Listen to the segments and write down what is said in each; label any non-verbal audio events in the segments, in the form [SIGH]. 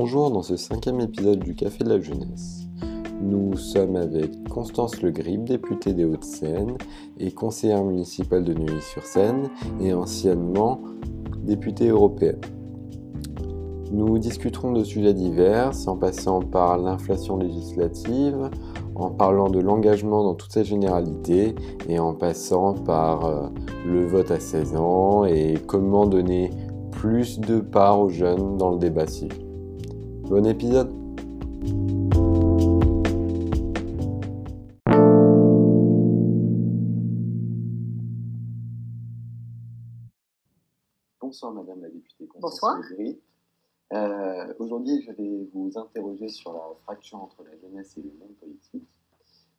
Bonjour dans ce cinquième épisode du Café de la Jeunesse. Nous sommes avec Constance Le Grip, députée des Hauts-de-Seine et conseillère municipale de Neuilly-sur-Seine et anciennement députée européenne. Nous discuterons de sujets divers en passant par l'inflation législative, en parlant de l'engagement dans toutes ses généralités et en passant par euh, le vote à 16 ans et comment donner plus de part aux jeunes dans le débat civique. Bon épisode Bonsoir Madame la députée. Bonsoir. Euh, Aujourd'hui, je vais vous interroger sur la fracture entre la jeunesse et le monde politique.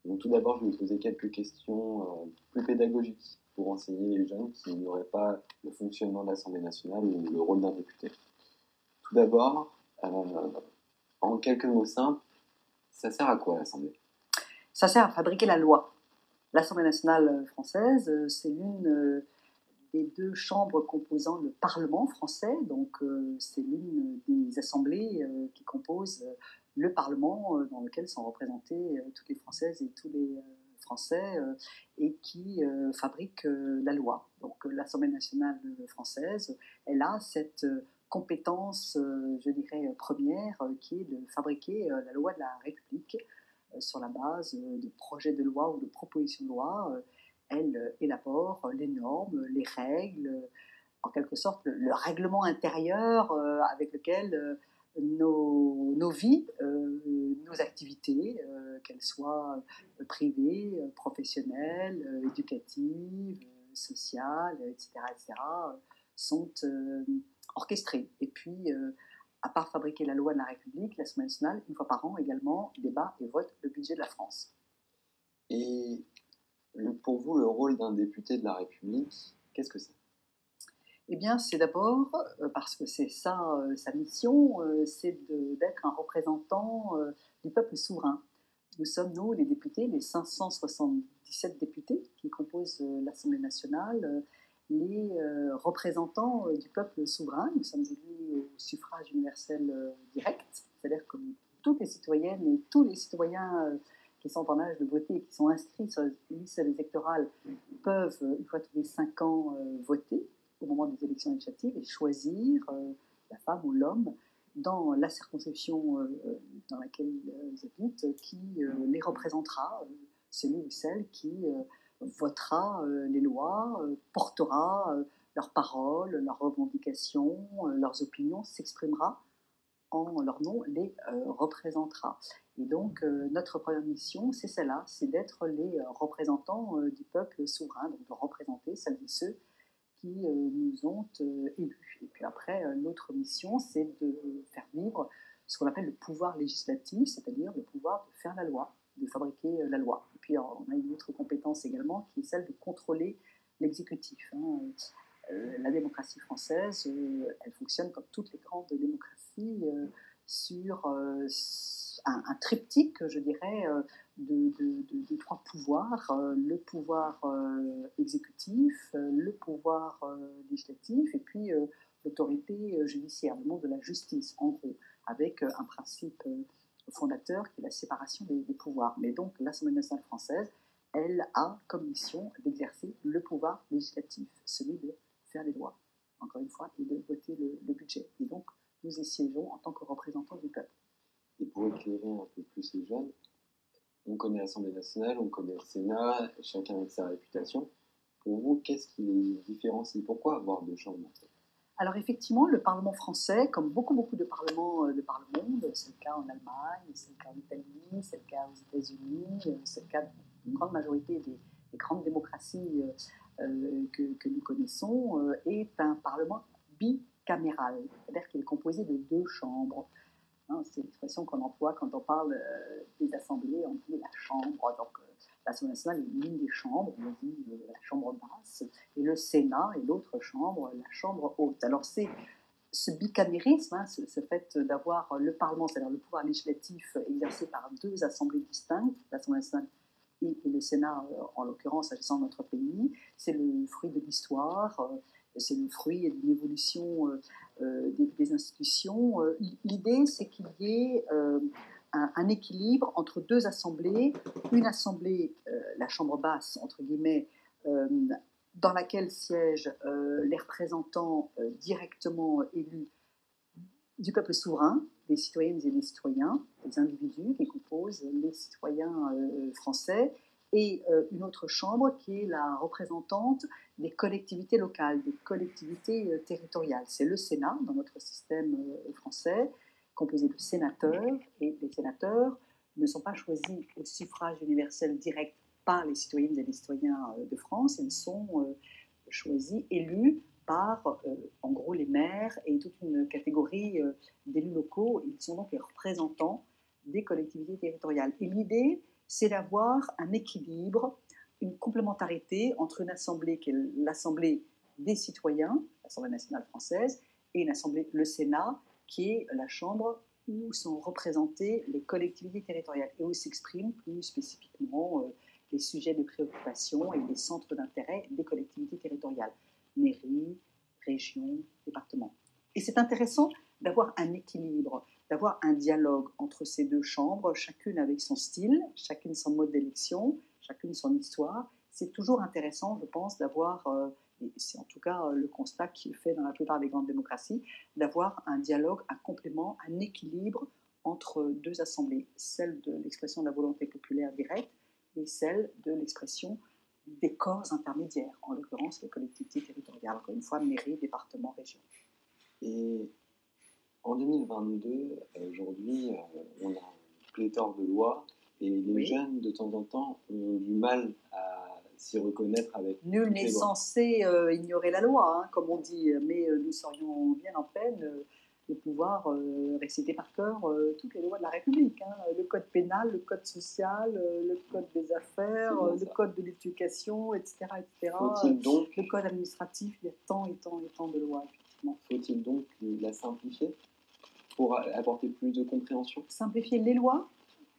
Donc tout d'abord, je vais vous poser quelques questions euh, plus pédagogiques pour enseigner les jeunes qui n'auraient pas le fonctionnement de l'Assemblée nationale ou le rôle d'un député. Tout d'abord, en quelques mots simples, ça sert à quoi l'Assemblée? Ça sert à fabriquer la loi. L'Assemblée nationale française, euh, c'est l'une euh, des deux chambres composant le Parlement français, donc c'est l'une des assemblées qui composent le Parlement dans lequel sont représentés toutes les Françaises et tous les Français et qui fabrique la loi. Donc l'Assemblée nationale française, elle a cette compétence, euh, je dirais, première, euh, qui est de fabriquer euh, la loi de la République sur la base de projets de loi ou de propositions de loi. elle élabore les normes, les règles, en quelque sorte le, règlement intérieur avec lequel nos, nos, vies, nos activités, qu'elles soient privées, professionnelles, éducatives, sociales, etc., etc., sont orchestré. Et puis, euh, à part fabriquer la loi de la République, l'Assemblée nationale, une fois par an également, débat et vote le budget de la France. Et pour vous, le rôle d'un député de la République, qu'est-ce que c'est? Eh bien, c'est d'abord, euh, parce que c'est ça euh, sa mission, c'est d'être un représentant du peuple souverain. Nous sommes, nous, les députés, les 577 députés qui composent l'Assemblée nationale, les euh, représentants euh, du peuple souverain. Nous sommes élus au suffrage universel euh, direct, c'est-à-dire que toutes les citoyennes et tous les citoyens qui sont en âge de voter et qui sont inscrits sur les listes électorales peuvent, une fois tous les cinq ans, voter au moment des élections législatives et choisir la femme ou l'homme dans la circonscription dans laquelle ils habitent qui les représentera, celui ou celle qui votera euh, les lois, euh, portera euh, leurs paroles, leurs revendications, leurs opinions, s'exprimera en leur nom, les représentera. Et donc, notre première mission, c'est celle-là, c'est d'être les représentants du peuple souverain, donc de représenter celles et ceux qui nous ont élus. Et puis après, notre mission, c'est de faire vivre ce qu'on appelle le pouvoir législatif, c'est-à-dire le pouvoir de faire la loi, de fabriquer la loi puis on a une autre compétence également qui est celle de contrôler l'exécutif. Hein. Euh, la démocratie française, euh, elle fonctionne comme toutes les grandes démocraties euh, sur un, triptyque, je dirais, de, trois pouvoirs le pouvoir exécutif, le pouvoir législatif et puis l'autorité judiciaire, le monde de la justice, en gros, avec un principe fondateur qui est la séparation des, pouvoirs. Mais donc l'Assemblée nationale française, elle a comme mission d'exercer le pouvoir législatif, celui de faire les lois, encore une fois, et de voter le, budget. Et donc nous y siégeons en tant que représentants du peuple. Et pour éclairer un peu plus les jeunes, on connaît l'Assemblée nationale, on connaît le Sénat, chacun avec sa réputation. Pour vous, qu'est-ce qui les différencie? Pourquoi avoir deux chambres alors effectivement, le Parlement français, comme beaucoup beaucoup de parlements euh, de par le monde, c'est le cas en Allemagne, c'est le cas en Italie, c'est le cas aux États-Unis, euh, c'est le cas d'une grande majorité des, grandes démocraties euh, que, nous connaissons, est un Parlement bicaméral, c'est-à-dire qu'il est composé de deux chambres. Hein, c'est l'expression qu'on emploie quand on parle des assemblées, on dit la chambre. Donc, L'Assemblée nationale est l'une des chambres, on dit euh, la chambre basse, et le Sénat est l'autre chambre, la chambre haute. Alors c'est ce bicamérisme, hein, ce, fait d'avoir le Parlement, c'est-à-dire le pouvoir législatif exercé par deux assemblées distinctes, l'Assemblée nationale et, le Sénat, euh, en l'occurrence, s'agissant de notre pays, c'est le fruit de l'histoire, euh, c'est le fruit d'une évolution des, institutions. L'idée, c'est qu'il y ait un, équilibre entre deux assemblées. Une assemblée, la Chambre basse, entre guillemets, dans laquelle siègent les représentants directement élus du peuple souverain, des citoyennes et des citoyens, des individus qui composent les citoyens euh, français, et euh, une autre chambre qui est la représentante des collectivités locales, des collectivités euh, territoriales. C'est le Sénat dans notre système français, composé de sénateurs, et les sénateurs ne sont pas choisis au suffrage universel direct par les citoyennes et les citoyens de France, ils sont choisis, élus par, euh, en gros, les maires et toute une catégorie euh, d'élus locaux. Ils sont donc les représentants des collectivités territoriales. Et l'idée, c'est d'avoir un équilibre, une complémentarité entre une assemblée qui est l'Assemblée des citoyens, l'Assemblée nationale française, et une assemblée, le Sénat, qui est la chambre où sont représentées les collectivités territoriales et où s'expriment plus spécifiquement euh, les sujets de préoccupation et les centres d'intérêt des collectivités territoriales mairie, région, département. Et c'est intéressant d'avoir un équilibre, d'avoir un dialogue entre ces deux chambres, chacune avec son style, chacune son mode d'élection, chacune son histoire. C'est toujours intéressant, je pense, d'avoir, euh, c'est en tout cas euh, le constat qui est fait dans la plupart des grandes démocraties, d'avoir un dialogue, un complément, un équilibre entre deux assemblées, celle de l'expression de la volonté populaire directe et celle de l'expression des corps intermédiaires, en l'occurrence les collectivités territoriales, encore une fois, mairie, département, région. Et en 2022, aujourd'hui, euh, on a un pléthore de lois et les jeunes, de temps en temps, ont du mal à s'y reconnaître avec. Nul n'est censé euh, ignorer la loi, hein, comme on dit, mais euh, nous serions bien en peine de pouvoir euh, réciter par cœur euh, toutes les lois de la République. Hein. Le code pénal, le code social, euh, le code des affaires, le code de l'éducation, etc. etc. Donc, le code administratif, il y a tant et tant et tant de lois, effectivement. Faut-il donc la simplifier pour apporter plus de compréhension? Simplifier les lois?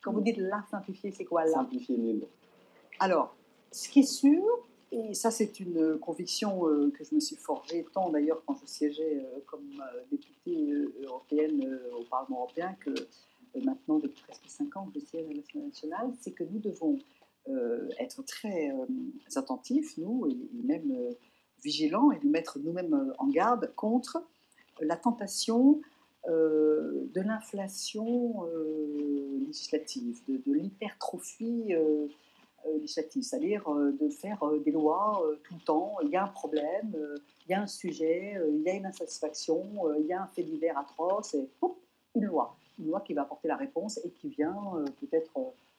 Quand vous dites la simplifier, c'est quoi là? Simplifier les lois. Alors, ce qui est sûr, et ça, c'est une conviction euh, que je me suis forgée tant d'ailleurs quand je siégeais euh, comme euh, députée européenne au Parlement européen que maintenant depuis presque cinq ans que je siège à l'Assemblée nationale, c'est que nous devons être très attentifs, nous, et, même vigilants, et nous mettre nous-mêmes en garde contre la tentation de l'inflation législative, de, l'hypertrophie euh, c'est-à-dire euh, de faire euh, des lois tout le temps. Il y a un problème, il y a un sujet, il y a une insatisfaction, il y a un fait divers atroce, et une loi. Une loi qui va apporter la réponse et qui vient peut-être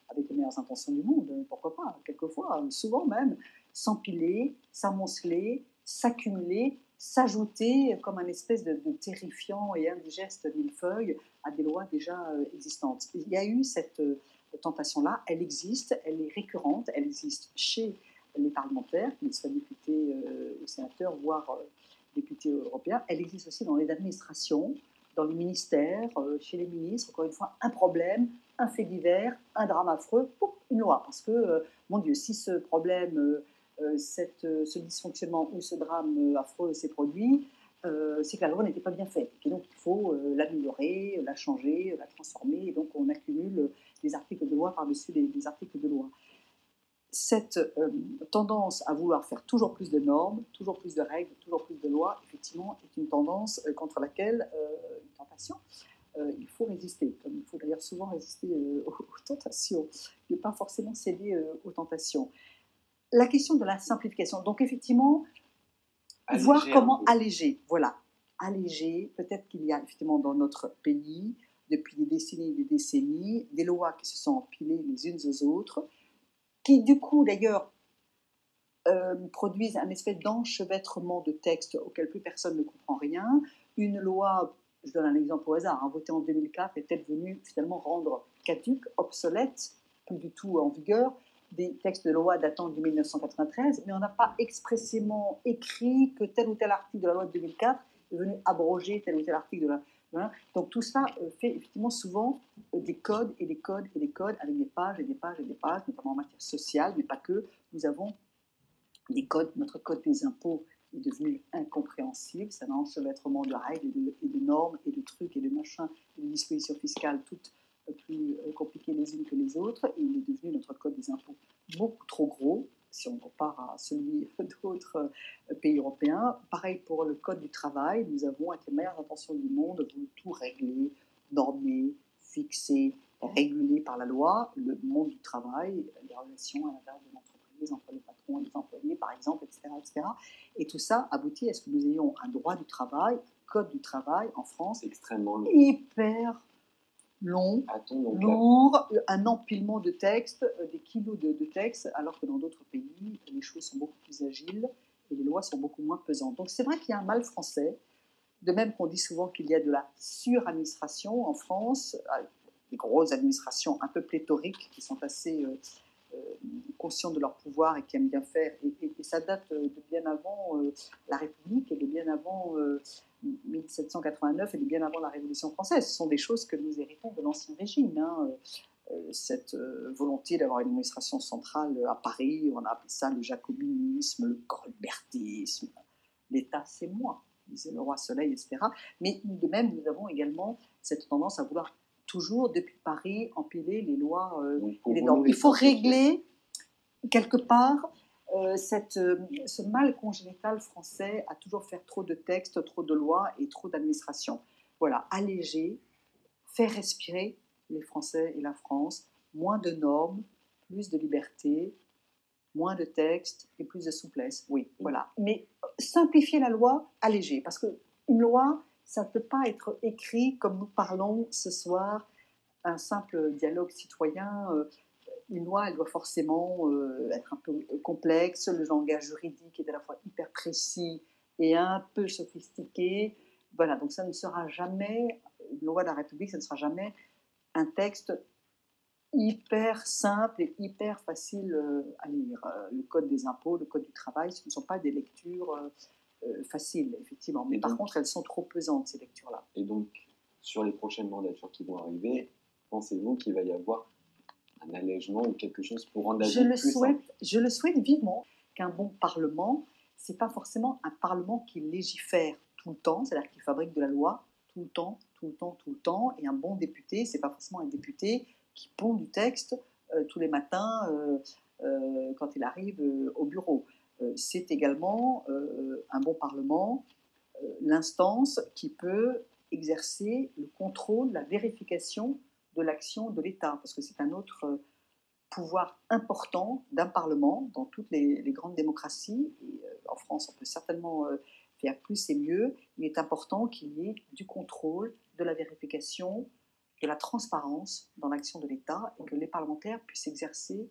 avec les meilleures intentions du monde, pourquoi pas, quelquefois, souvent même, s'empiler, s'amonceler, s'accumuler, s'ajouter comme un espèce de, de, terrifiant et indigeste millefeuille à des lois déjà existantes. Il y a eu cette tentation-là, elle existe, elle est récurrente, elle existe chez les parlementaires, qu'ils soient députés euh, ou sénateurs, voire euh, députés européens. Elle existe aussi dans les administrations, dans les ministères, euh, chez les ministres. Encore une fois, un problème, un fait divers, un drame affreux, une loi. Parce que, mon Dieu, si ce problème, cette, ce dysfonctionnement ou ce drame affreux s'est produit, c'est que la loi n'était pas bien faite. Et donc, il faut l'améliorer, la changer, la transformer. Et donc, on accumule des articles de loi par-dessus des, articles de loi. Cette euh, tendance à vouloir faire toujours plus de normes, toujours plus de règles, toujours plus de lois, effectivement, est une tendance euh, contre laquelle, euh, une tentation, il faut résister. Comme il faut d'ailleurs souvent résister aux, tentations, ne pas forcément céder aux tentations. La question de la simplification. Donc effectivement, voir comment alléger. Voilà, alléger. Peut-être qu'il y a effectivement dans notre pays depuis des décennies et des décennies, des lois qui se sont empilées les unes aux autres, qui du coup d'ailleurs euh, produisent un espèce d'enchevêtrement de textes auquel plus personne ne comprend rien. Une loi, je donne un exemple au hasard, hein, votée en 2004 est-elle venue finalement rendre caduque, obsolète, plus du tout en vigueur, des textes de loi datant de 1993, mais on n'a pas expressément écrit que tel ou tel article de la loi de 2004 est venu abroger tel ou tel article de la donc tout ça euh, fait effectivement souvent euh, des codes et des codes et des codes avec des pages et des pages et des pages, notamment en matière sociale, mais pas que. Nous avons des codes, notre code des impôts est devenu incompréhensible. C'est un enchevêtrement de règles et de, normes et de trucs et de machins et de dispositions fiscales toutes plus compliquées les unes que les autres. Et il est devenu notre code des impôts beaucoup trop gros si on compare à celui [LAUGHS] d'autres pays européens. Pareil pour le code du travail, nous avons, avec les meilleures intentions du monde, voulu tout régler, normer, fixer, réguler par la loi le monde du travail, les relations à l'intérieur de l'entreprise, entre les patrons et les employés, par exemple, etc., etc. Et tout ça aboutit à ce que nous ayons un droit du travail, code du travail en France, extrêmement hyper long, lourd, un empilement de textes, euh, des kilos de, textes, alors que dans d'autres pays, les choses sont beaucoup plus agiles et les lois sont beaucoup moins pesantes. Donc c'est vrai qu'il y a un mal français, de même qu'on dit souvent qu'il y a de la suradministration en France, euh, des grosses administrations un peu pléthoriques qui sont assez euh, euh, conscients de leur pouvoir et qui aiment bien faire. Et, ça date de bien avant la République et de bien avant 1789 et de bien avant la Révolution française. Ce sont des choses que nous héritons de l'Ancien Régime. Hein. cette volonté d'avoir une administration centrale à Paris, on a appelé ça le jacobinisme, le colbertisme. L'État, c'est moi disait le roi Soleil, etc. Mais de même, nous avons également cette tendance à vouloir toujours, depuis Paris, empiler les lois euh, et les normes. Il faut régler, quelque part, euh, cette, euh, ce mal congénital français à toujours faire trop de textes, trop de lois et trop d'administration. Voilà, alléger, faire respirer les Français et la France, moins de normes, plus de liberté, moins de textes et plus de souplesse. Oui, voilà. Mais simplifier la loi, alléger. Parce qu'une loi, ça ne peut pas être écrit comme nous parlons ce soir, un simple dialogue citoyen. Euh, une loi, elle doit forcément euh, être un peu complexe, le langage juridique est à la fois hyper précis et un peu sophistiqué. Voilà, donc ça ne sera jamais, une loi de la République, ça ne sera jamais un texte hyper simple et hyper facile euh, à lire. Le code des impôts, le code du travail, ce ne sont pas des lectures faciles, effectivement. Mais par contre, elles sont trop pesantes, ces lectures-là. Et donc, sur les prochaines mandatures qui vont arriver, pensez-vous qu'il va y avoir un allègement ou quelque chose pour rendre la je le souhaite, Je le souhaite vivement qu'un bon Parlement, c'est pas forcément un Parlement qui légifère tout le temps, c'est-à-dire qui fabrique de la loi tout le temps, tout le temps, tout le temps. Et un bon député, c'est pas forcément un député qui pond du texte euh, tous les matins euh, euh, quand il arrive au bureau. C'est également un bon Parlement, l'instance qui peut exercer le contrôle, la vérification de l'action de l'État, parce que c'est un autre pouvoir important d'un Parlement dans toutes les, grandes démocraties. En France, on peut certainement faire plus et mieux. Il est important qu'il y ait du contrôle, de la vérification, de la transparence dans l'action de l'État et que les parlementaires puissent exercer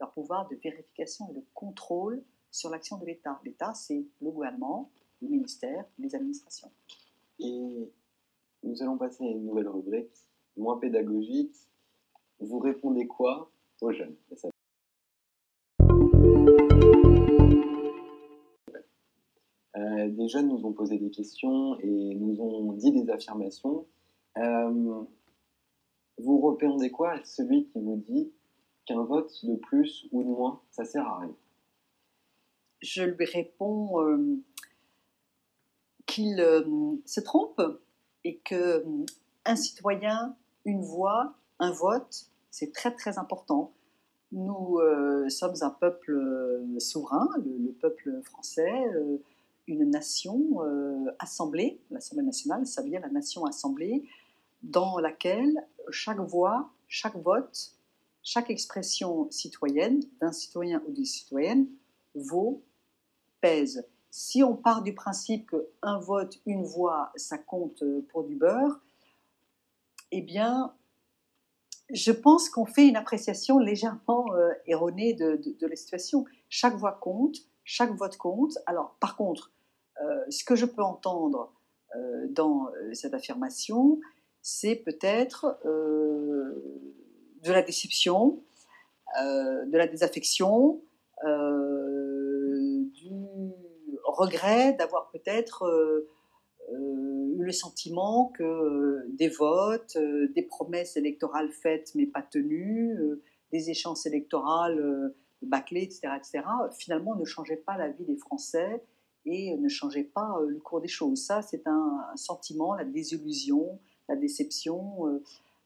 leur pouvoir de vérification et de contrôle sur l'action de l'État. L'État, c'est le gouvernement, les ministères, les administrations. Et nous allons passer à une nouvelle rubrique, moins pédagogique. Vous répondez quoi aux jeunes? Euh, Des jeunes nous ont posé des questions et nous ont dit des affirmations. Euh, vous répondez quoi à celui qui vous dit qu'un vote de plus ou de moins, ça sert à rien? Je lui réponds euh, qu'il euh, se trompe et que euh, un citoyen, une voix, un vote, c'est très très important. Nous sommes un peuple souverain, le, peuple français, une nation assemblée, l'Assemblée nationale, ça veut dire la nation assemblée, dans laquelle chaque voix, chaque vote, chaque expression citoyenne d'un citoyen ou d'une citoyenne vaut, pèse. Si on part du principe qu'un vote, une voix, ça compte pour du beurre, eh bien, je pense qu'on fait une appréciation légèrement euh, erronée de, la situation. Chaque voix compte, chaque vote compte. Alors, par contre, euh, ce que je peux entendre euh, dans cette affirmation, c'est peut-être euh, de la déception, euh, de la désaffection, euh, regret d'avoir peut-être eu le sentiment que des votes, des promesses électorales faites mais pas tenues, des échéances électorales bâclées, etc., etc., finalement ne changeaient pas la vie des Français et ne changeait pas le cours des choses. Ça, c'est un, sentiment, la désillusion, la déception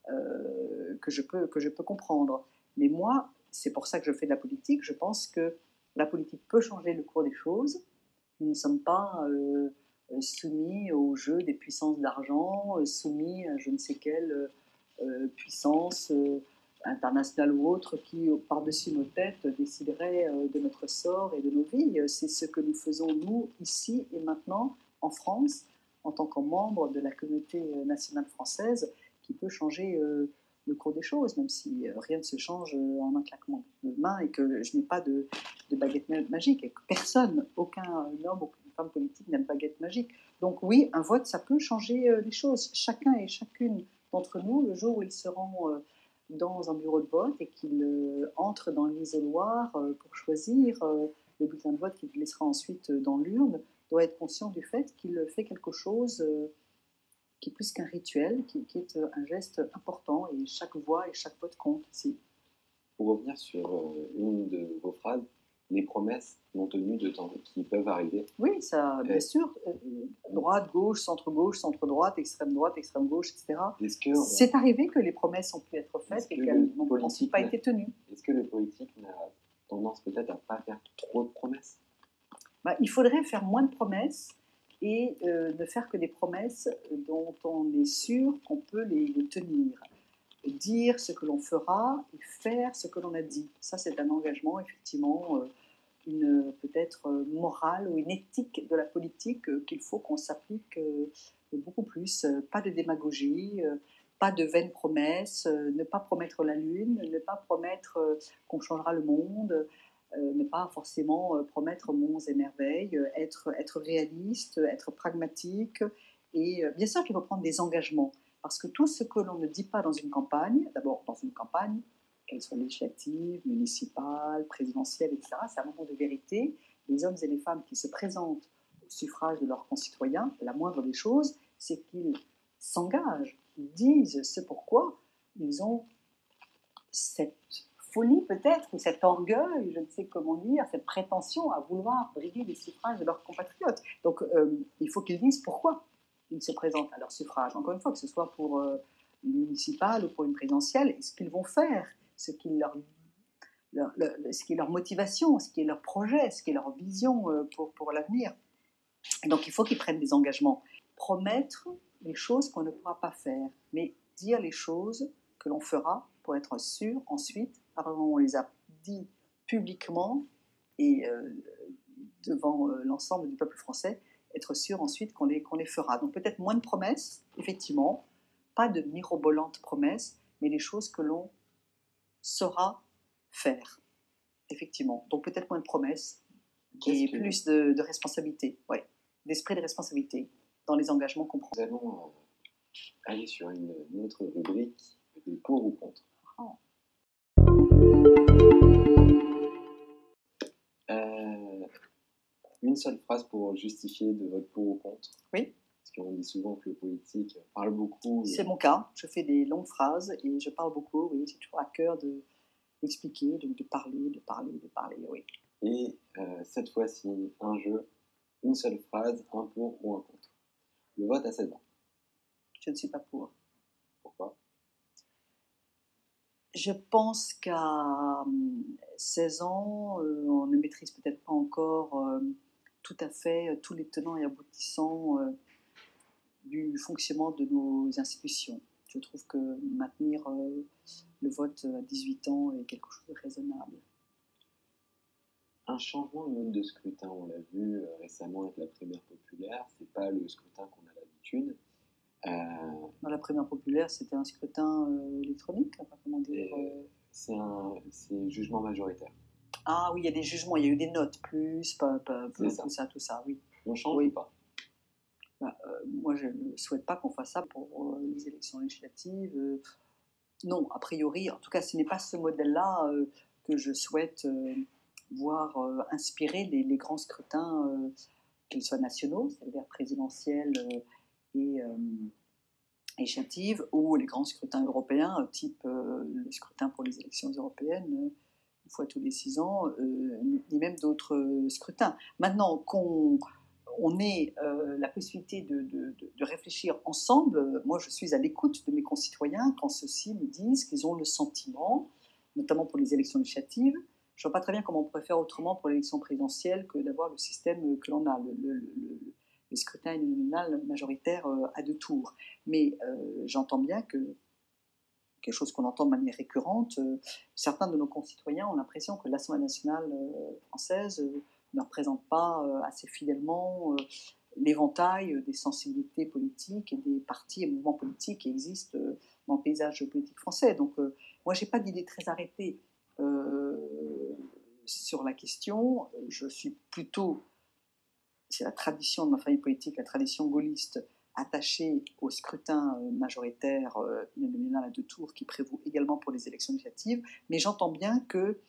que, je peux, que je peux comprendre. Mais moi, c'est pour ça que je fais de la politique. Je pense que la politique peut changer le cours des choses. Nous ne sommes pas soumis au jeu des puissances d'argent, soumis à je ne sais quelle puissance internationale ou autre qui, par-dessus nos têtes, déciderait euh, de notre sort et de nos vies. C'est ce que nous faisons, nous, ici et maintenant, en France, en tant que membre de la communauté euh, nationale française, qui peut changer euh, le cours des choses, même si rien ne se change en un claquement de main et que je n'ai pas de, baguette magique, et que personne, aucun homme, aucune femme politique n'a de baguette magique. Donc oui, un vote, ça peut changer les choses. Chacun et chacune d'entre nous, le jour où ils seront dans un bureau de vote et qu'il euh, entre dans l'isoloir euh, pour choisir euh, le bulletin de vote qu'il laissera ensuite dans l'urne, doit être conscient du fait qu'il fait quelque chose qui est plus qu'un rituel, qui, qui, est un geste important et chaque voix et chaque vote compte ici. Pour revenir sur une de vos phrases, les promesses non tenues de temps qui peuvent arriver. Oui, ça, bien sûr. Euh, droite, gauche, centre-gauche, centre-droite, extrême-droite, extrême-gauche, etc. C'est arrivé que les promesses ont pu être faites et qu'elles n'ont pas été tenues. Est-ce que le politique n'a tendance peut-être à ne pas faire trop de promesses? Bah, Il faudrait faire moins de promesses et euh, ne faire que des promesses dont on est sûr qu'on peut les, tenir dire ce que l'on fera et faire ce que l'on a dit. Ça, c'est un engagement, effectivement, euh, une peut-être morale ou une éthique de la politique euh, qu'il faut qu'on s'applique beaucoup plus. Pas de démagogie, pas de vaines promesses, ne pas promettre la lune, ne pas promettre qu'on changera le monde, ne pas forcément promettre monts et merveilles, être, être réaliste, être pragmatique. Et bien sûr qu'il faut prendre des engagements. Parce que tout ce que l'on ne dit pas dans une campagne, d'abord dans une campagne, qu'elle soit législative, municipale, présidentielle, etc., c'est un moment de vérité. Les hommes et les femmes qui se présentent au suffrage de leurs concitoyens, la moindre des choses, c'est qu'ils s'engagent, ils disent ce pourquoi ils ont cette folie peut-être, ou cet orgueil, je ne sais comment dire, cette prétention à vouloir briguer les suffrages de leurs compatriotes. Donc euh, il faut qu'ils disent pourquoi ils se présentent à leur suffrage. Encore une fois, que ce soit pour euh, une municipale ou pour une présidentielle, ce qu'ils vont faire, ce qui, leur, ce qui est leur motivation, ce qui est leur projet, ce qui est leur vision euh, pour, pour l'avenir? Donc il faut qu'ils prennent des engagements. Promettre les choses qu'on ne pourra pas faire, mais dire les choses que l'on fera pour être sûr ensuite, on les a dit publiquement et euh, devant l'ensemble du peuple français, être sûr ensuite qu'on les, qu'on les fera. Donc peut-être moins de promesses, effectivement, pas de mirobolantes promesses, mais les choses que l'on saura faire, effectivement. Donc peut-être moins de promesses et plus de, de responsabilité, ouais, d'esprit de responsabilité dans les engagements qu'on prend. Nous allons euh, aller sur une, autre rubrique, des pour ou contre. Ah. une seule phrase pour justifier de votre pour ou contre Oui. Parce qu'on dit souvent que le politique parle beaucoup. C'est mon cas. Je fais des longues phrases et je parle beaucoup. Oui, c'est toujours à cœur de d'expliquer, de, de, parler, de parler, de parler. Oui. Et euh, cette fois-ci, un jeu, une seule phrase, un pour ou un contre. Le vote à 16 ans. Je ne suis pas pour. Pourquoi je pense qu'à 16 hum, ans, euh, on ne maîtrise peut-être pas encore euh, tout à fait euh, tous les tenants et aboutissants euh, du fonctionnement de nos institutions. Je trouve que maintenir euh, le vote à 18 ans est quelque chose de raisonnable. Un changement de mode de scrutin, on l'a vu récemment avec la primaire populaire, c'est pas le scrutin qu'on a l'habitude. Dans la primaire populaire, c'était un scrutin électronique, comment dire C'est un jugement majoritaire. Ah oui, il y a des jugements, il y a eu des notes, plus, pas, pas, tout ça, tout ça, oui. On change oui. ou pas? Bah, euh, Moi, je ne souhaite pas qu'on fasse ça pour euh, les élections législatives. Euh, non, a priori, en tout cas, ce n'est pas ce modèle-là que je souhaite voir inspirer les, les, grands scrutins, qu'ils soient nationaux, c'est-à-dire présidentiels et législatives, ou les grands scrutins européens, type le scrutin pour les élections européennes une fois tous les six ans, euh, ni même d'autres scrutins. Maintenant, qu'on on ait la possibilité de, de, réfléchir ensemble. Moi, je suis à l'écoute de mes concitoyens quand ceux-ci me disent qu'ils ont le sentiment, notamment pour les élections législatives, je ne vois pas très bien comment on pourrait faire autrement pour l'élection présidentielle que d'avoir le système que l'on a, scrutin uninominal majoritaire à deux tours. Mais j'entends bien que quelque chose qu'on entend de manière récurrente, certains de nos concitoyens ont l'impression que l'Assemblée nationale française ne représente pas euh, assez fidèlement euh, l'éventail des sensibilités politiques et des partis et mouvements politiques qui existent euh, dans le paysage politique français. Donc, moi, je n'ai pas d'idée très arrêtée sur la question. Je suis plutôt, la tradition de ma famille politique, la tradition gaulliste, attachée au scrutin majoritaire uninominal à deux tours qui prévaut également pour les élections législatives. Mais j'entends bien que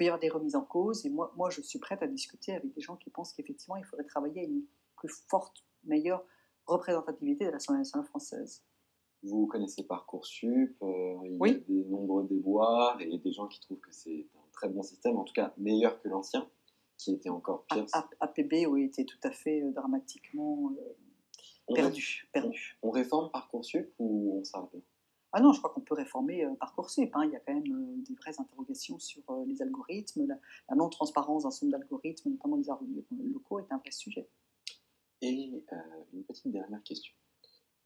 peut y avoir des remises en cause. Et moi, moi, je suis prête à discuter avec des gens qui pensent qu'effectivement, il faudrait travailler à une plus forte, meilleure représentativité de l'Assemblée nationale française. Vous connaissez Parcoursup, euh, il y a des nombreux déboires et des gens qui trouvent que c'est un très bon système, en tout cas meilleur que l'ancien, qui était encore pire. APB, oui, était tout à fait euh, dramatiquement euh, perdu. perdu. On, réforme Parcoursup ou on s'arrête ah non, je crois qu'on peut réformer euh, Parcoursup. Hein. Il y a quand même euh, des vraies interrogations sur euh, les algorithmes. La, non-transparence d'un certain d'algorithmes, notamment des locaux, est un vrai sujet. Et une petite dernière question.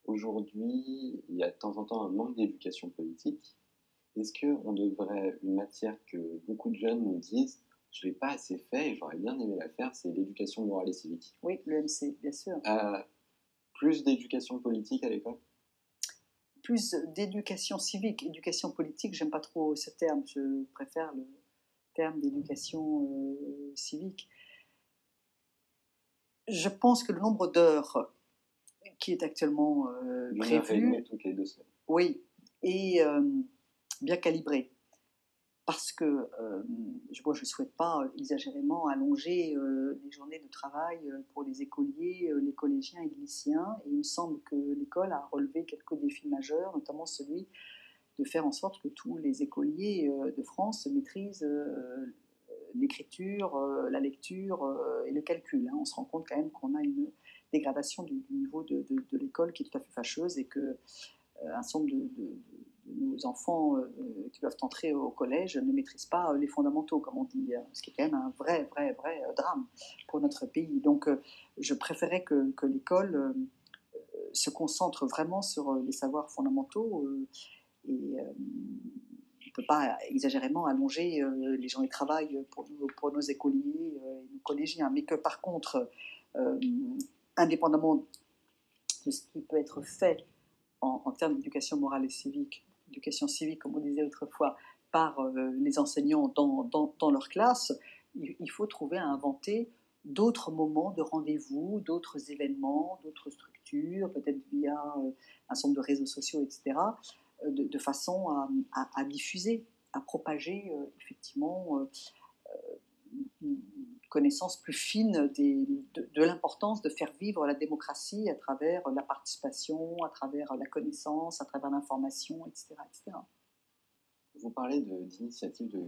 Aujourd'hui, il y a de temps en temps un manque d'éducation politique. Est-ce qu'on devrait, une matière que beaucoup de jeunes nous disent, je ne l'ai pas assez fait et j'aurais bien aimé la faire, c'est l'éducation morale et civique Oui, l'EMC, bien sûr. plus d'éducation politique à l'école? Plus d'éducation civique. Éducation politique, j'aime pas trop ce terme, je préfère le terme d'éducation euh, civique. Je pense que le nombre d'heures qui est actuellement euh, prévu, oui, est euh, bien calibré parce que euh, je ne souhaite pas euh, exagérément allonger euh, les journées de travail pour les écoliers, les collégiens et les lycéens. Et il me semble que l'école a relevé quelques défis majeurs, notamment celui de faire en sorte que tous les écoliers de France maîtrisent l'écriture, la lecture et le calcul. Hein. On se rend compte quand même qu'on a une dégradation du, niveau de, l'école qui est tout à fait fâcheuse et que un certain nombre de nos enfants euh, qui doivent entrer au collège ne maîtrisent pas euh, les fondamentaux, comme on dit, hein, ce qui est quand même un vrai, vrai, vrai euh, drame pour notre pays. Donc, je préférais que, que l'école se concentre vraiment sur les savoirs fondamentaux et on ne peut pas exagérément allonger les gens de travail pour, pour nos écoliers et nos collégiens, mais que par contre, indépendamment de ce qui peut être fait en termes d'éducation morale et civique éducation civique, comme on disait autrefois, par euh, les enseignants dans, leur classe, il, faut trouver à inventer d'autres moments de rendez-vous, d'autres événements, d'autres structures, peut-être via euh, un certain nombre de réseaux sociaux, etc., euh, de, façon à, diffuser, à propager effectivement connaissance plus fine des, de, de l'importance de faire vivre la démocratie à travers la participation, à travers la connaissance, à travers l'information, etc., etc. Vous parlez d'initiatives de,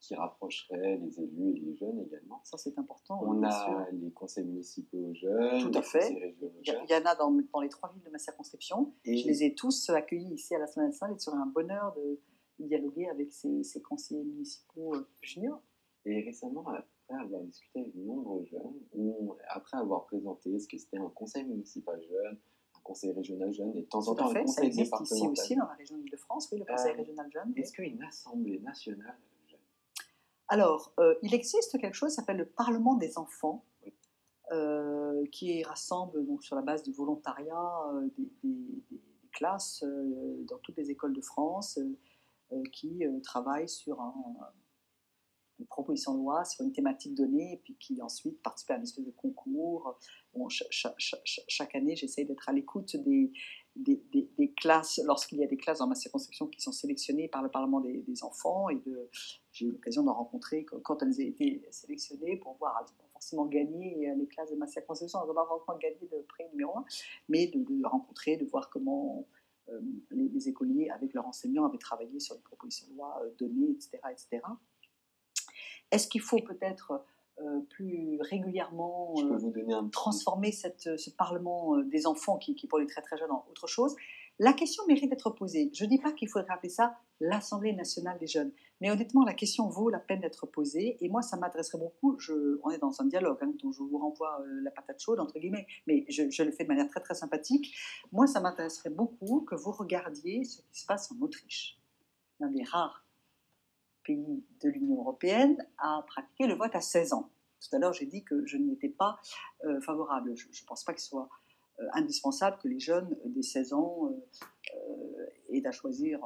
qui rapprocheraient les élus et les jeunes également. Ça, c'est important. On a les conseils municipaux jeunes, Tout à fait. Il y, en a dans, dans, les trois villes de ma circonscription. Et je les ai tous accueillis ici à la semaine sainte et sur un bonheur de, dialoguer avec ces, ces conseillers municipaux euh, juniors. Et récemment, après avoir discuté avec de nombreux jeunes, ou après avoir présenté ce que c'était un conseil municipal jeune, un conseil régional jeune, et de temps en temps un conseil ça existe ici aussi dans la région de France, oui, le conseil euh, régional jeune. Est-ce qu'une assemblée nationale jeune? Alors, euh, il existe quelque chose qui s'appelle le Parlement des enfants, euh, qui rassemble donc, sur la base du volontariat des, des, classes dans toutes les écoles de France qui travaillent sur un une proposition de loi sur une thématique donnée, et puis qui ensuite participe à une espèce de concours. Bon, chaque année, j'essaye d'être à l'écoute des, classes, lorsqu'il y a des classes dans ma circonscription qui sont sélectionnées par le Parlement des, enfants, et j'ai eu l'occasion d'en rencontrer quand, elles ont été sélectionnées pour voir, elles pas forcément gagné les classes de ma circonscription, elles n'ont pas forcément gagné de prix numéro un, mais de, de rencontrer, de voir comment euh, les, écoliers, avec leurs enseignants, avaient travaillé sur une proposition de loi euh, donnée, etc., etc. Est-ce qu'il faut peut-être plus régulièrement Je peux vous donner un transformer cette, ce Parlement des enfants qui, qui, pour les très très jeunes, en autre chose? La question mérite d'être posée. Je ne dis pas qu'il faudrait appeler ça l'Assemblée nationale des jeunes, mais honnêtement, la question vaut la peine d'être posée. Et moi, ça m'adresserait beaucoup. Je, on est dans un dialogue, hein, dont je vous renvoie euh, la patate chaude, entre guillemets, mais je, je, le fais de manière très très sympathique. Moi, ça m'intéresserait beaucoup que vous regardiez ce qui se passe en Autriche, l'un des rares pays de l'Union européenne à pratiquer le vote à 16 ans. Tout à l'heure, j'ai dit que je n'y étais pas euh, favorable. Je ne pense pas qu'il soit euh, indispensable que les jeunes des 16 ans euh, aient à choisir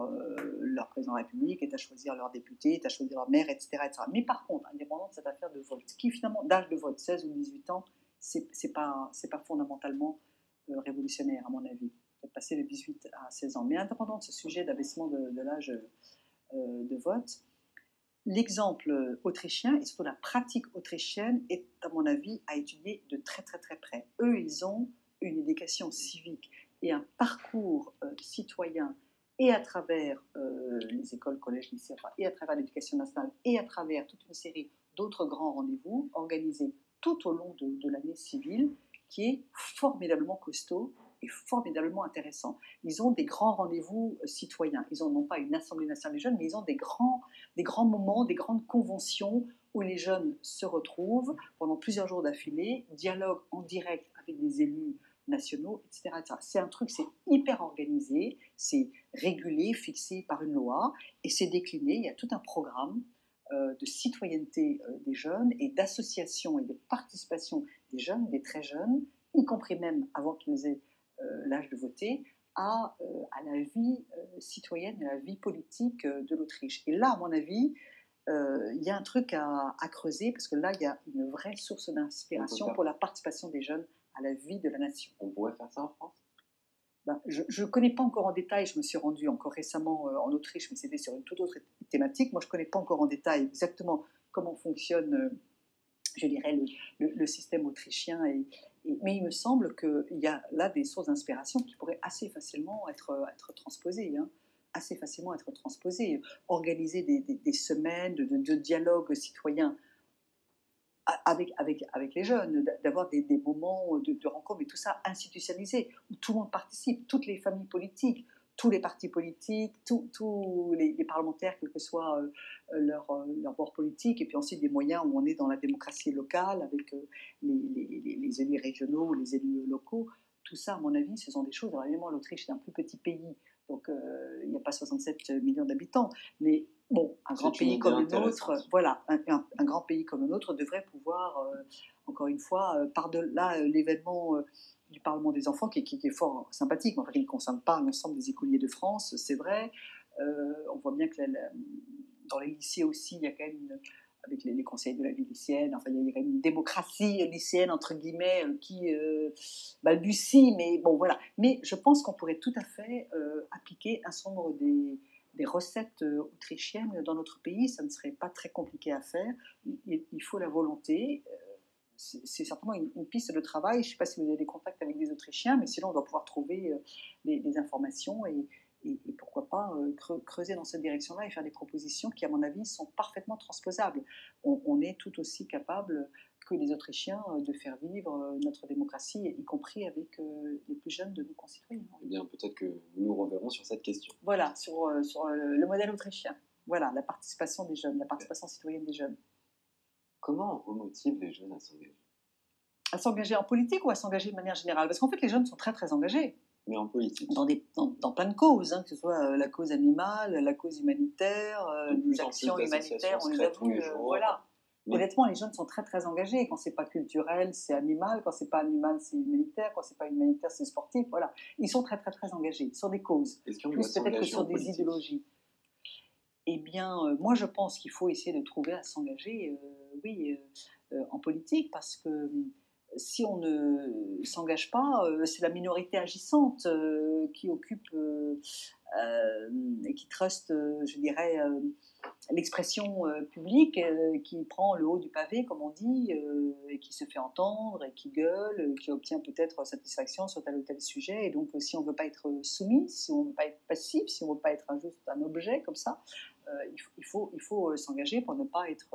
leur président de la République, aient à choisir leur député, aient à choisir leur maire, etc., Mais par contre, indépendant de cette affaire de vote, qui finalement, d'âge de vote, 16 ou 18 ans, c'est n'est pas, pas fondamentalement révolutionnaire, à mon avis, de passer de 18 à 16 ans. Mais indépendant de ce sujet d'abaissement de l'âge de vote, l'exemple autrichien et surtout la pratique autrichienne est, à mon avis, à étudier de très très très près. Eux, ils ont une éducation civique et un parcours euh, citoyen et à travers euh, les écoles, collèges, lycées, et à travers l'éducation nationale, et à travers toute une série d'autres grands rendez-vous organisés tout au long de, l'année civile, qui est formidablement costaud et formidablement intéressant. Ils ont des grands rendez-vous euh, citoyens. Ils n'ont pas une Assemblée nationale des jeunes, mais ils ont des grands, des grands moments, des grandes conventions où les jeunes se retrouvent pendant plusieurs jours d'affilée, dialoguent en direct avec des élus nationaux, etc. C'est un truc, c'est hyper organisé, c'est régulé, fixé par une loi, et c'est décliné. Il y a tout un programme euh, de citoyenneté euh, des jeunes et d'association et de participation des jeunes, des très jeunes, y compris même avant qu'ils aient l'âge de voter, à, à la vie citoyenne et à la vie politique de l'Autriche. Et là, à mon avis, il y a un truc à, à, creuser parce que là, il y a une vraie source d'inspiration pour la participation des jeunes à la vie de la nation. On pourrait faire ça en France? Ben, Je ne connais pas encore en détail, je me suis rendue encore récemment euh, en Autriche, mais c'était sur une toute autre thématique. Moi, je ne connais pas encore en détail exactement comment fonctionne, euh, je dirais, le, système autrichien. Et, mais il me semble qu'il y a là des sources d'inspiration qui pourraient assez facilement être, être transposées. Hein assez facilement être transposées. Organiser des, semaines de, de, dialogue citoyen avec, avec, avec les jeunes, d'avoir des, des, moments de, de, rencontre, mais tout ça institutionnalisé, où tout le monde participe, toutes les familles politiques, tous les partis politiques, tous les, parlementaires, quel que soit euh, leur, euh, leur, bord politique, et puis ensuite des moyens où on est dans la démocratie locale, avec euh, les, les, les élus régionaux, les élus locaux. Tout ça, à mon avis, ce sont des choses. Alors évidemment, l'Autriche est un plus petit pays, donc il n'y a pas 67 millions d'habitants, mais bon, un grand pays comme le nôtre, voilà, un, grand pays comme le nôtre devrait pouvoir, euh, encore une fois, euh, par-delà euh, l'événement du Parlement des enfants, qui, est fort sympathique, mais enfin, qui ne concerne pas l'ensemble des écoliers de France, c'est vrai. on voit bien que dans les lycées aussi, il y a quand même avec les, conseils de la vie lycéenne, enfin, il y a quand même une démocratie lycéenne, entre guillemets, qui balbutie, mais bon, voilà. Mais je pense qu'on pourrait tout à fait appliquer un certain nombre des des recettes euh, autrichiennes dans notre pays, ça ne serait pas très compliqué à faire. Il, faut la volonté. Euh, c'est certainement une, piste de travail. Je ne sais pas si vous avez des contacts avec des Autrichiens, mais sinon on doit pouvoir trouver euh, des, informations et, pourquoi pas creuser dans cette direction-là et faire des propositions qui, à mon avis, sont parfaitement transposables. On, on est tout aussi capable que les Autrichiens euh, de faire vivre euh, notre démocratie, y compris avec euh, les plus jeunes de nos concitoyens. Eh bien, peut-être que nous nous reverrons sur cette question. Voilà, sur, sur le modèle autrichien. Voilà, la participation des jeunes, la participation citoyenne des jeunes. Comment on remotive les jeunes à s'engager À s'engager en politique ou à s'engager de manière générale? Parce qu'en fait, les jeunes sont très très engagés. Mais en politique Dans, des, dans, plein de causes, hein, que ce soit la cause animale, la cause humanitaire, les actions humanitaires, on les a vues. voilà. Honnêtement, les jeunes sont très très engagés. Quand c'est pas culturel, c'est animal. Quand c'est pas animal, c'est humanitaire. Quand c'est pas humanitaire, c'est sportif. Voilà, ils sont très très très engagés sur des causes, plus peut-être que sur des idéologies. Eh bien, euh, moi je pense qu'il faut essayer de trouver à s'engager, euh, oui, euh, en politique, parce que si on ne s'engage pas, c'est la minorité agissante qui occupe et qui truste, je dirais l'expression euh, publique euh, qui prend le haut du pavé, comme on dit, euh, et qui se fait entendre, et qui gueule, qui obtient peut-être satisfaction sur tel ou tel sujet. Et donc, si on ne veut pas être soumis, si on ne veut pas être passif, si on ne veut pas être juste un objet comme ça, il il faut s'engager pour ne pas être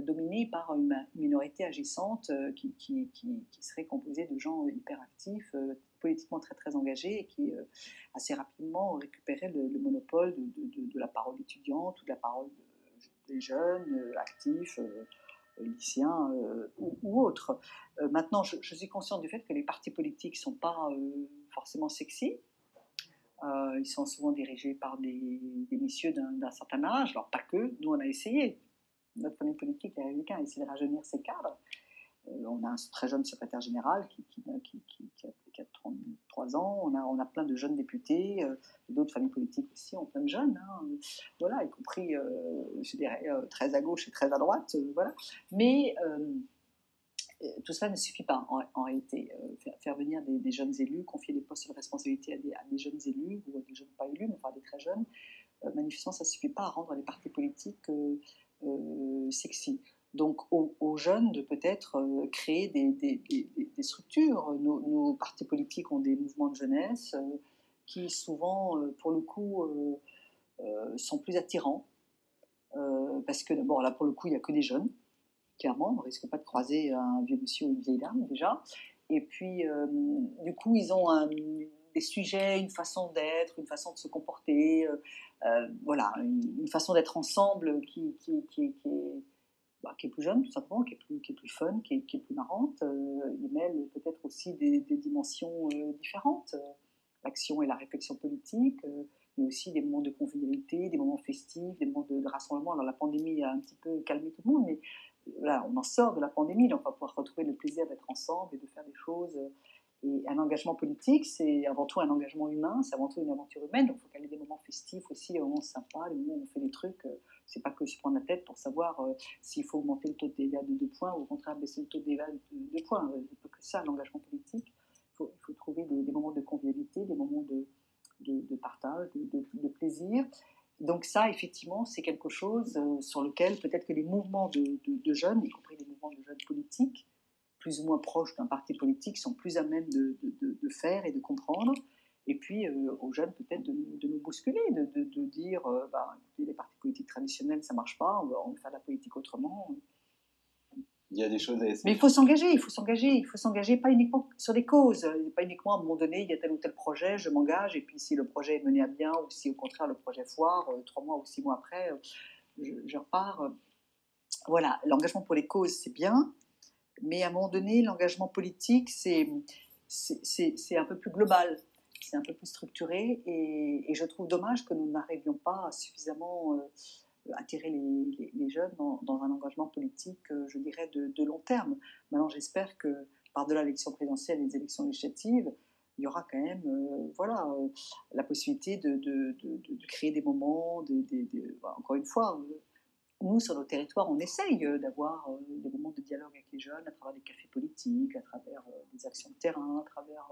dominée par une minorité agissante qui, qui, qui, serait composée de gens hyperactifs, politiquement très très engagés et qui assez rapidement récupéraient le, monopole de, de, la parole étudiante ou de la parole des jeunes actifs lycéens ou, autres. maintenant, je, suis consciente du fait que les partis politiques ne sont pas forcément sexy. ils sont souvent dirigés par des messieurs d'un certain âge, alors pas que, nous on a essayé. Notre famille politique, les Républicains, a essayé de rajeunir ses cadres. on a un très jeune secrétaire général qui, qui, qui, a, 33 ans, on a, on a plein de jeunes députés, d'autres familles politiques aussi ont plein de jeunes, hein. voilà, y compris, je dirais, très à gauche et très à droite, voilà. Mais euh, tout cela ne suffit pas en, réalité. Euh, faire, venir des, jeunes élus, confier des postes de responsabilité à des, jeunes élus ou à des jeunes pas élus, mais enfin des très jeunes, euh, manifestement, ça ne suffit pas à rendre les partis politiques sexy. Donc aux, jeunes de peut-être créer des, structures. Nos, partis politiques ont des mouvements de jeunesse qui souvent, pour le coup, sont plus attirants. parce que, bon, là, pour le coup, il n'y a que des jeunes clairement. On ne risque pas de croiser un vieux monsieur ou une vieille dame déjà. Et puis, euh, du coup, ils ont des sujets, une façon d'être, une façon de se comporter, euh, euh, voilà, une, façon d'être ensemble qui, qui, qui, bah, qui, est, plus jeune, tout simplement, qui est plus, qui est plus fun, qui est, plus marrante. ils mêlent peut-être aussi des, dimensions différentes, l'action et la réflexion politique mais aussi des moments de convivialité, des moments festifs, des moments de, de, rassemblement. Alors la pandémie a un petit peu calmé tout le monde, mais on en sort de la pandémie, donc on va pouvoir retrouver le plaisir d'être ensemble et de faire des choses. Et un engagement politique, c'est avant tout un engagement humain, c'est avant tout une aventure humaine. Donc il faut qu'il y ait des moments festifs aussi, des moments sympas, des moments où on fait des trucs. Euh, c'est pas que se prendre la tête pour savoir euh, s'il faut augmenter le taux de dégâts de 2 points ou au contraire baisser le taux de dégâts de 2 points. N'y a pas que ça, l'engagement politique. Il faut, trouver des, moments de convivialité, des moments de, de, partage, de, plaisir. Donc ça, effectivement, c'est quelque chose euh, sur lequel peut-être que les mouvements de, jeunes, y compris les mouvements de jeunes politiques, plus ou moins proches d'un parti politique, sont plus à même de, faire et de comprendre. Et puis euh, aux jeunes peut-être de, nous bousculer, de, dire, euh, bah, les partis politiques traditionnels, ça marche pas, on va, on va faire la politique autrement il y a des choses à essayer. Mais il faut s'engager, il faut s'engager, il faut s'engager pas uniquement sur les causes, pas uniquement à un moment donné, il y a tel ou tel projet, je m'engage, et puis si le projet est mené à bien, ou si au contraire le projet foire, euh, trois mois ou six mois après, je, repars. Voilà, l'engagement pour les causes, c'est bien, mais à un moment donné, l'engagement politique, c'est, un peu plus global, c'est un peu plus structuré, et, je trouve dommage que nous n'arrivions pas suffisamment... Euh, attirer les, jeunes dans, un engagement politique, euh, je dirais, de, long terme. Maintenant, j'espère que par-delà l'élection présidentielle et les élections législatives, il y aura quand même euh, voilà, la possibilité de, de, créer des moments, bah, encore une fois, nous, sur nos territoires, on essaye d'avoir des moments de dialogue avec les jeunes à travers des cafés politiques, à travers des actions de terrain, à travers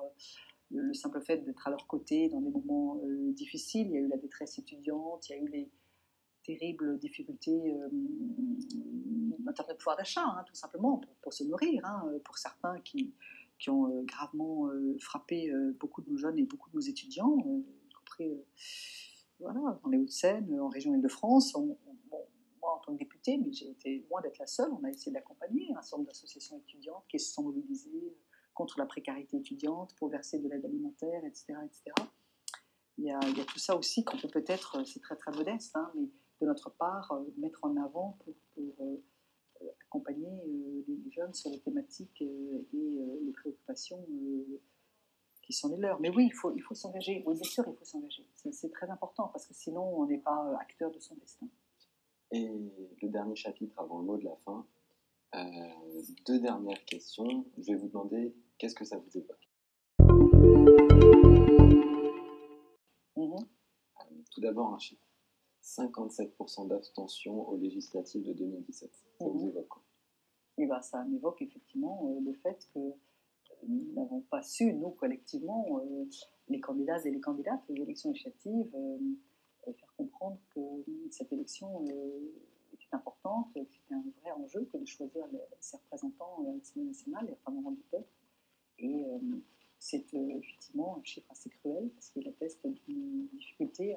le, simple fait d'être à leur côté dans des moments difficiles. Il y a eu la détresse étudiante, il y a eu les, terribles difficultés euh, en termes de pouvoir d'achat, hein, tout simplement, pour, se nourrir. Hein, pour certains qui, qui ont euh, gravement euh, frappé beaucoup de nos jeunes et beaucoup de nos étudiants, y compris voilà, dans les Hauts-de-Seine, en région Île-de-France. En tant que députée, mais j'ai été loin d'être la seule, on a essayé d'accompagner un certain nombre d'associations étudiantes qui se sont mobilisées contre la précarité étudiante, pour verser de l'aide alimentaire, etc. etc. Il y, a, tout ça aussi qu'on peut peut-être, c'est très très modeste, hein, mais de notre part, euh, mettre en avant pour, euh, euh, accompagner les jeunes sur les thématiques et les préoccupations qui sont les leurs. Mais oui, il faut, il faut s'engager. Oui, bien sûr, il faut s'engager. C'est très important parce que sinon, on n'est pas acteur de son destin. Et le dernier chapitre avant le mot de la fin, deux dernières questions. Je vais vous demander qu'est-ce que ça vous évoque? Mm-hmm. tout d'abord, un chiffre. 57% d'abstention aux législatives de 2017. Ça vous mhm. évoque quoi? Et eh ben, Ça m'évoque effectivement euh, le fait que nous n'avons pas su, nous, collectivement, euh, les candidats et les candidates aux élections législatives, euh, faire comprendre que cette élection était importante, que c'était un vrai enjeu que de choisir ses représentants à l'Assemblée nationale, les représentants du peuple. Et c'est effectivement un chiffre assez cruel, parce qu'il atteste d'une difficulté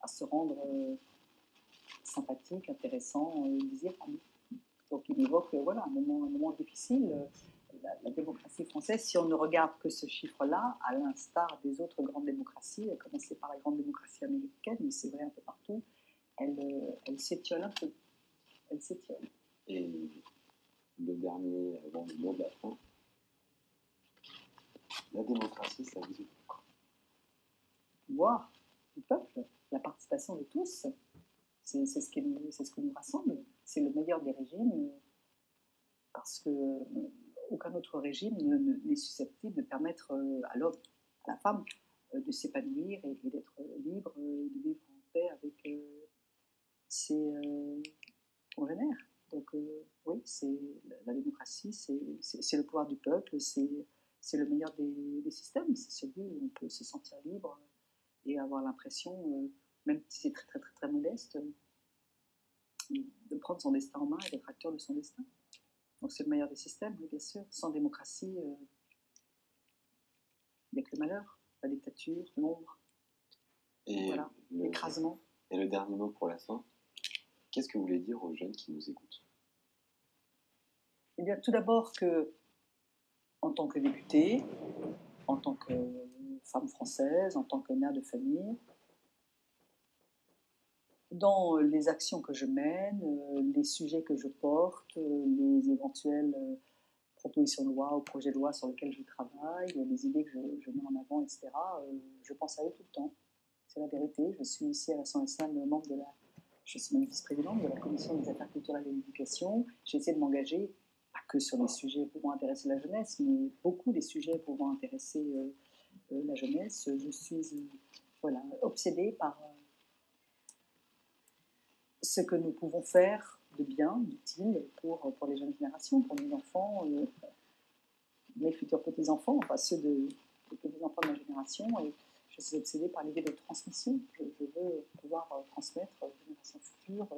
à se rendre euh, sympathique, intéressant, euh, désirable. Donc il évoque voilà, un, moment, un moment difficile. La, démocratie française, si on ne regarde que ce chiffre-là, à l'instar des autres grandes démocraties, à commencer par la grande démocratie américaine, mais c'est vrai un peu partout, elle, elle s'étiole un peu. Elle s'étiole. Et le dernier, avant le mot de la fin, la démocratie, ça vous quoi Pouvoir du peuple, la participation de tous. C'est ce, qui nous, ce qui nous rassemble. C'est le meilleur des régimes parce que euh, aucun autre régime n'est susceptible de permettre euh, à l'homme, à la femme, euh, de s'épanouir et, d'être libre, de vivre en paix avec ses congénères. Donc oui, c'est la démocratie, c'est le pouvoir du peuple, c'est le meilleur des, systèmes. C'est celui où on peut se sentir libre et avoir l'impression, euh, même si c'est très, très, très, très modeste, de prendre son destin en main et d'être acteur de son destin. Donc c'est le meilleur des systèmes, bien sûr. Sans démocratie, euh, il n'y a que le malheur, la dictature, l'ombre. Voilà, l'écrasement. Et le dernier mot pour la fin, qu'est-ce que vous voulez dire aux jeunes qui nous écoutent? Eh bien, tout d'abord que en tant que députée, en tant que femme française, en tant que mère de famille, dans les actions que je mène, les sujets que je porte, les éventuelles propositions de loi ou projets de loi sur lesquels je travaille, les idées que je, mets en avant, etc., je pense à eux tout le temps. C'est la vérité. Je suis ici à l'Assemblée nationale membre de la, je suis même vice-présidente de la Commission des affaires culturelles et de l'éducation. J'ai essayé de m'engager que sur les sujets pouvant intéresser la jeunesse, mais beaucoup des sujets pouvant intéresser euh, euh, la jeunesse. Je suis euh, voilà, obsédée par ce que nous pouvons faire de bien, d'utile pour, pour les jeunes générations, pour mes enfants, mes futurs petits-enfants, enfin ceux de, des petits-enfants de ma génération. Et je suis obsédée par l'idée de transmission. Je, veux pouvoir transmettre aux générations futures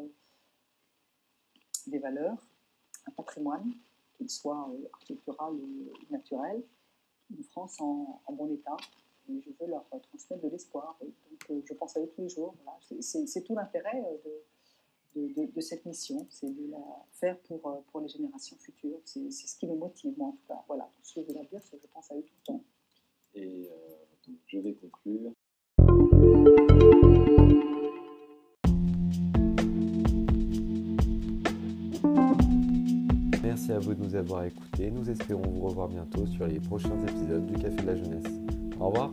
des valeurs, un patrimoine qu'il soit euh, architectural ou naturel, une France en, bon état. Je veux leur transmettre de l'espoir. Donc euh, je pense à eux tous les jours. C'est tout l'intérêt euh, de, de, cette mission, c'est de la faire pour, pour les générations futures. C'est ce qui me motive, moi en tout cas. Voilà, ce que je veux leur dire, c'est que je pense à eux tout le temps. Et donc je vais conclure. Merci à vous de nous avoir écoutés. Nous espérons vous revoir bientôt sur les prochains épisodes du Café de la Jeunesse. Au revoir.